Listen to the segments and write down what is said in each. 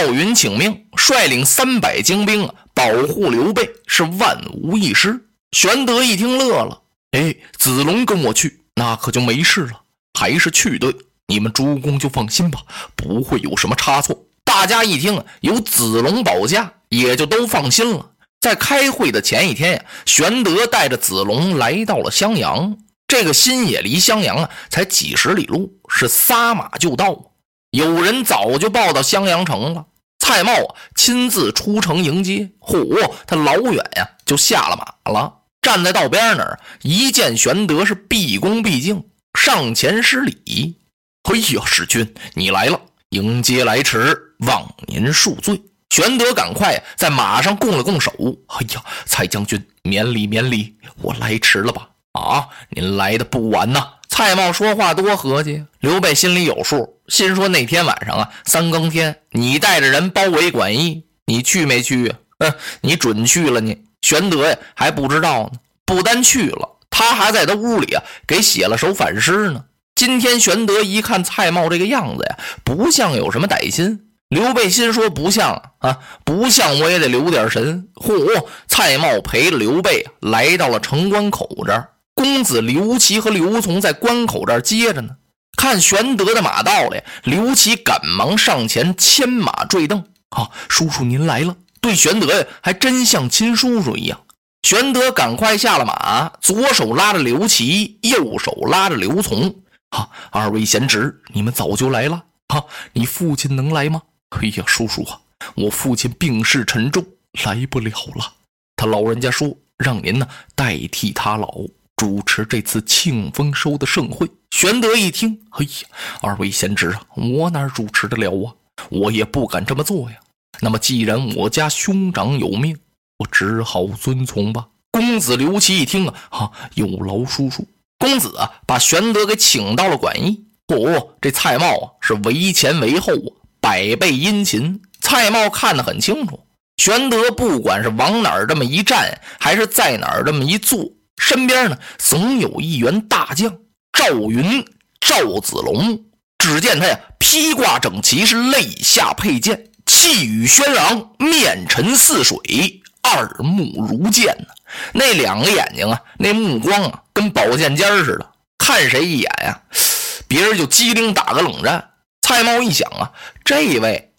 赵云请命，率领三百精兵，保护刘备，是万无一失。玄德一听乐了，哎，子龙跟我去，那可就没事了，还是去对。你们诸公就放心吧，不会有什么差错。大家一听有子龙保驾，也就都放心了。在开会的前一天呀，玄德带着子龙来到了襄阳。这个新野离襄阳啊，才几十里路，是撒马就到。有人早就报到襄阳城了，蔡瑁啊亲自出城迎接。嚯，他老远呀就下了马了，站在道边那儿，一见玄德是毕恭毕敬，上前施礼。哎呀，使君你来了，迎接来迟，望您恕罪。玄德赶快在马上拱了拱手。哎呀，蔡将军免礼免礼，我来迟了吧？啊，您来的不晚呐。蔡瑁说话多和气，刘备心里有数，心说那天晚上啊，三更天，你带着人包围馆驿，你去没去啊？嗯，你准去了你。玄德呀还不知道呢，不但去了，他还在他屋里啊给写了首反诗呢。今天玄德一看蔡瑁这个样子呀，不像有什么歹心。刘备心说不像啊，不像我也得留点神。嚯，蔡瑁陪着刘备来到了城关口这儿。公子刘琦和刘琮在关口这儿接着呢，看玄德的马到了，刘琦赶忙上前牵马坠镫。啊，叔叔您来了，对玄德呀还真像亲叔叔一样。玄德赶快下了马，左手拉着刘琦，右手拉着刘琮。啊，二位贤侄，你们早就来了。啊，你父亲能来吗？哎呀，叔叔啊，我父亲病势沉重，来不了了。他老人家说让您呢代替他老。主持这次庆丰收的盛会，玄德一听，哎呀，二位贤侄啊，我哪主持得了啊？我也不敢这么做呀。那么既然我家兄长有命，我只好遵从吧。公子刘琦一听啊，哈，有劳叔叔。公子啊，把玄德给请到了馆驿。嚯，这蔡瑁啊，是为前为后啊，百倍殷勤。蔡瑁看得很清楚，玄德不管是往哪儿这么一站，还是在哪儿这么一坐。身边呢，总有一员大将赵云、赵子龙。只见他呀，披挂整齐，是肋下佩剑，气宇轩昂，面沉似水，二目如剑呢。那两个眼睛啊，那目光啊，跟宝剑尖似的，看谁一眼呀，别人就机灵打个冷战。蔡瑁一想啊，这位，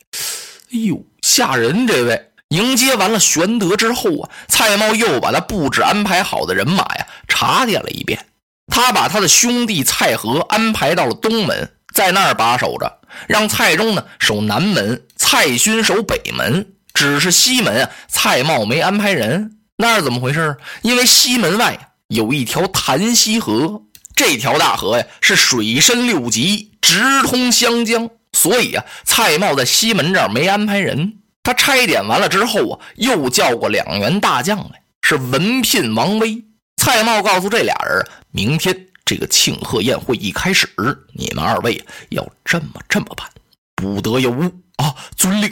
哎呦，吓人！这位。迎接完了玄德之后啊，蔡瑁又把他布置安排好的人马呀查点了一遍。他把他的兄弟蔡和安排到了东门，在那儿把守着，让蔡中呢守南门，蔡勋守北门。只是西门啊，蔡瑁没安排人。那是怎么回事？因为西门外有一条潭溪河，这条大河呀是水深六级，直通湘江，所以啊，蔡瑁在西门这儿没安排人。他拆点完了之后啊，又叫过两员大将来，是文聘、王威。蔡瑁告诉这俩人，明天这个庆贺宴会一开始，你们二位要这么这么办，不得有误啊！遵令。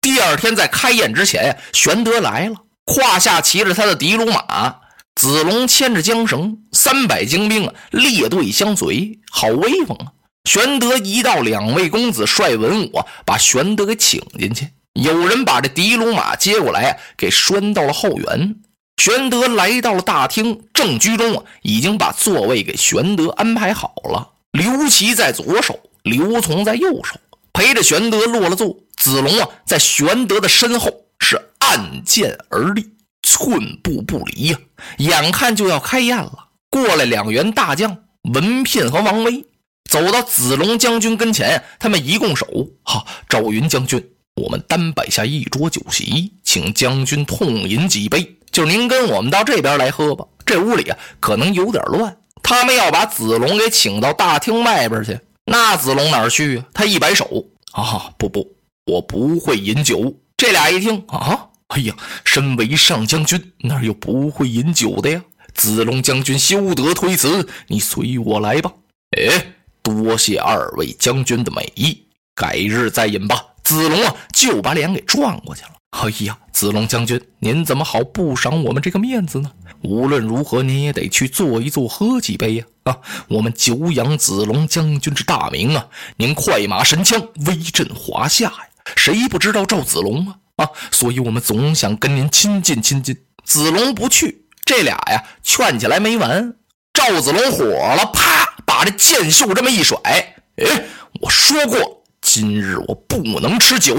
第二天在开宴之前呀，玄德来了，胯下骑着他的的卢马，子龙牵着缰绳，三百精兵啊列队相随，好威风啊！玄德一到，两位公子率文武把玄德给请进去。有人把这的卢马接过来，给拴到了后园。玄德来到了大厅正居中啊，已经把座位给玄德安排好了。刘琦在左手，刘琮在右手，陪着玄德落了座。子龙啊，在玄德的身后是按剑而立，寸步不离呀。眼看就要开宴了，过来两员大将文聘和王威，走到子龙将军跟前，他们一拱手：“哈，赵云将军。”我们单摆下一桌酒席，请将军痛饮几杯。就您跟我们到这边来喝吧。这屋里啊，可能有点乱。他们要把子龙给请到大厅外边去，那子龙哪去啊？他一摆手，啊，不不，我不会饮酒。这俩一听，啊，哎呀，身为上将军，哪有不会饮酒的呀？子龙将军休得推辞，你随我来吧。哎，多谢二位将军的美意，改日再饮吧。子龙啊，就把脸给转过去了。哎呀，子龙将军，您怎么好不赏我们这个面子呢？无论如何，您也得去坐一坐，喝几杯呀！啊，我们久仰子龙将军之大名啊！您快马神枪，威震华夏呀！谁不知道赵子龙啊？啊，所以我们总想跟您亲近亲近。子龙不去，这俩呀劝起来没完。赵子龙火了，啪，把这剑袖这么一甩。哎，我说过，今日我不能吃酒，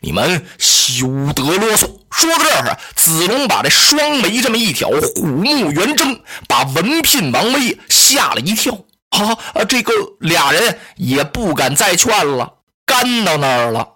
你们休得啰嗦。说到这儿啊，子龙把这双眉这么一挑，虎目圆睁，把文聘、王威吓了一跳。啊，这个俩人也不敢再劝了，干到那儿了。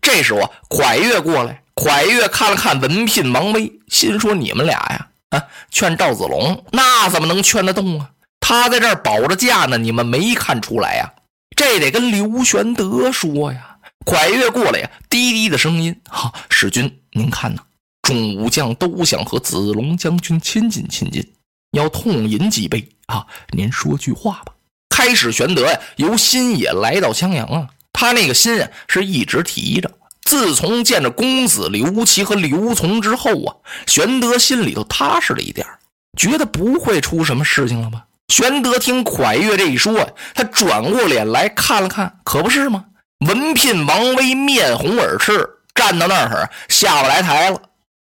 这时候，蒯越过来，蒯越看了看文聘、王威，心说：“你们俩呀，啊，劝赵子龙，那怎么能劝得动啊？他在这儿保着驾呢，你们没看出来呀？这得跟刘玄德说呀。”蒯越过来呀，低低的声音：“哈，使君，您看呐，众武将都想和子龙将军亲近亲近，要痛饮几杯啊？您说句话吧。”开始，玄德呀，由新野来到襄阳啊。他那个心啊，是一直提着。自从见着公子刘琦和刘琮之后啊，玄德心里头踏实了一点觉得不会出什么事情了吧？玄德听蒯越这一说他转过脸来看了看，可不是吗？文聘、王威面红耳赤，站到那儿下不来台了。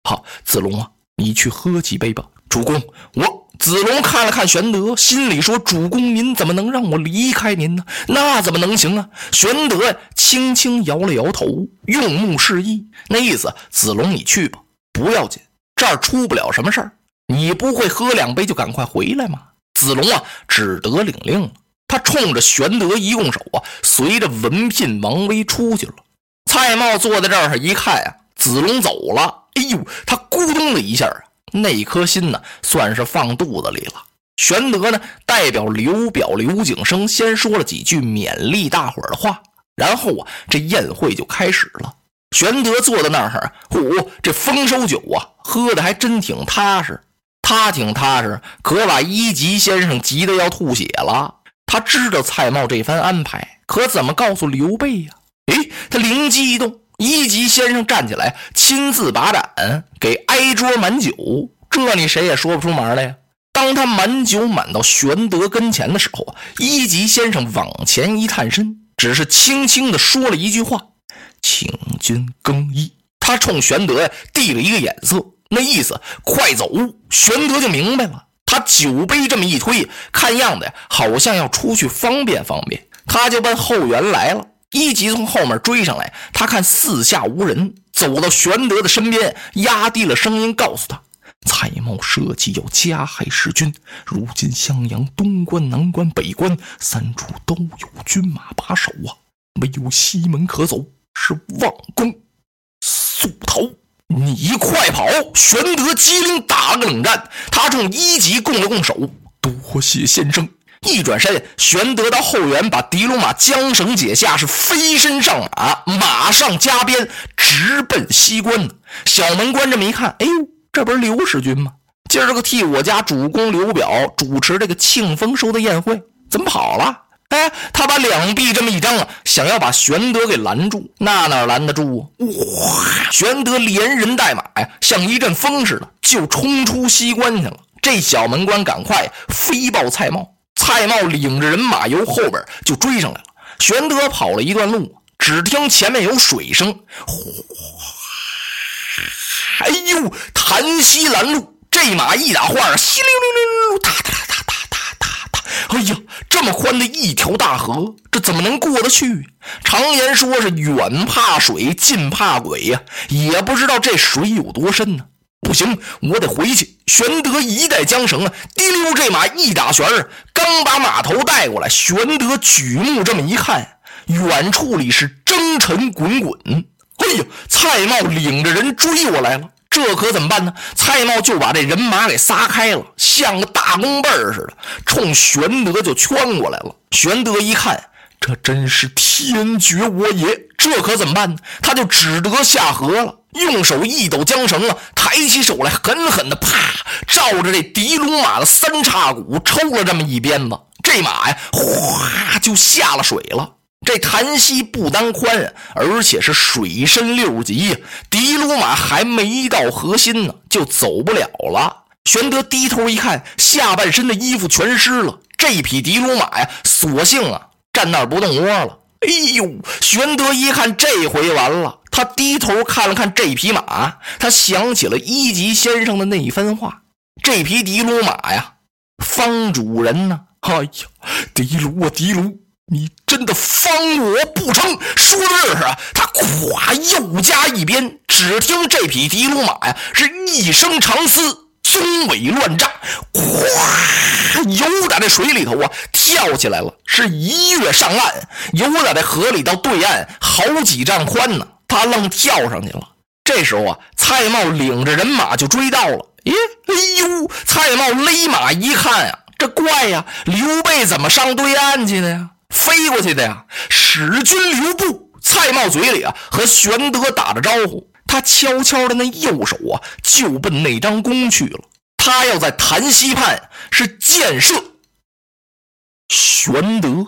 好，子龙啊，你去喝几杯吧。主公，我。子龙看了看玄德，心里说：“主公，您怎么能让我离开您呢？那怎么能行啊？”玄德轻轻摇了摇头，用目示意，那意思：“子龙，你去吧，不要紧，这儿出不了什么事儿。你不会喝两杯就赶快回来吗？”子龙啊，只得领令了。他冲着玄德一拱手啊，随着文聘、王威出去了。蔡瑁坐在这儿一看啊，子龙走了，哎呦，他咕咚的一下啊。那颗心呢，算是放肚子里了。玄德呢，代表刘表、刘景升先说了几句勉励大伙儿的话，然后啊，这宴会就开始了。玄德坐在那儿，呼，这丰收酒啊，喝的还真挺踏实。他挺踏实，可把一级先生急得要吐血了。他知道蔡瑁这番安排，可怎么告诉刘备呀？哎，他灵机一动。一级先生站起来，亲自把盏给挨桌满酒，这你谁也说不出门来呀。当他满酒满到玄德跟前的时候一级先生往前一探身，只是轻轻的说了一句话：“请君更衣。”他冲玄德递了一个眼色，那意思快走。玄德就明白了，他酒杯这么一推，看样子呀，好像要出去方便方便，他就奔后园来了。一级从后面追上来，他看四下无人，走到玄德的身边，压低了声音告诉他：“蔡瑁设计要加害弑君，如今襄阳东关、南关、北关三处都有军马把守啊，没有西门可走，是望公速逃。你快跑！”玄德机灵打了个冷战，他冲一级拱了拱手：“多谢先生。”一转身，玄德到后园，把狄龙马缰绳解下，是飞身上马，马上加鞭，直奔西关。小门关这么一看，哎呦，这不是刘使君吗？今儿个替我家主公刘表主持这个庆丰收的宴会，怎么跑了？哎，他把两臂这么一张啊，想要把玄德给拦住，那哪拦得住啊？哇！玄德连人带马呀，像一阵风似的，就冲出西关去了。这小门官赶快飞报蔡瑁。蔡瑁领着人马由后边就追上来了。玄德跑了一段路，只听前面有水声，哗！哎呦，檀溪拦路，这马一打晃，稀溜溜溜溜，哒哒哒哒哒哒哒。哎呀，这么宽的一条大河，这怎么能过得去？常言说是远怕水，近怕鬼呀，也不知道这水有多深呢。不行，我得回去。玄德一带缰绳啊，滴溜，这马一打旋儿，刚把马头带过来，玄德举目这么一看，远处里是征尘滚滚。哎呀，蔡瑁领着人追过来了，这可怎么办呢？蔡瑁就把这人马给撒开了，像个大弓背儿似的，冲玄德就圈过来了。玄德一看。这真是天绝我也！这可怎么办呢？他就只得下河了，用手一抖缰绳啊，抬起手来，狠狠的啪，照着这狄龙马的三叉骨抽了这么一鞭子，这马呀，哗就下了水了。这潭溪不单宽，而且是水深六级，狄龙马还没到河心呢，就走不了了。玄德低头一看，下半身的衣服全湿了，这匹狄龙马呀，索性啊。站那儿不动窝了。哎呦，玄德一看这回完了，他低头看了看这匹马，他想起了一级先生的那一番话：这匹的卢马呀，方主人呢？哎呀，的卢啊，的卢，你真的方我不成？说的这是啊，他咵又加一鞭，只听这匹的卢马呀，是一声长嘶。鬃尾乱炸，咵，游在这水里头啊，跳起来了，是一跃上岸，游在这河里到对岸好几丈宽呢，他愣跳上去了。这时候啊，蔡瑁领着人马就追到了。咦，哎呦，蔡瑁勒马一看啊，这怪呀，刘备怎么上对岸去的呀？飞过去的呀？使君留步！蔡瑁嘴里啊，和玄德打着招呼。他悄悄的那右手啊，就奔那张弓去了。他要在潭溪畔是箭射玄德。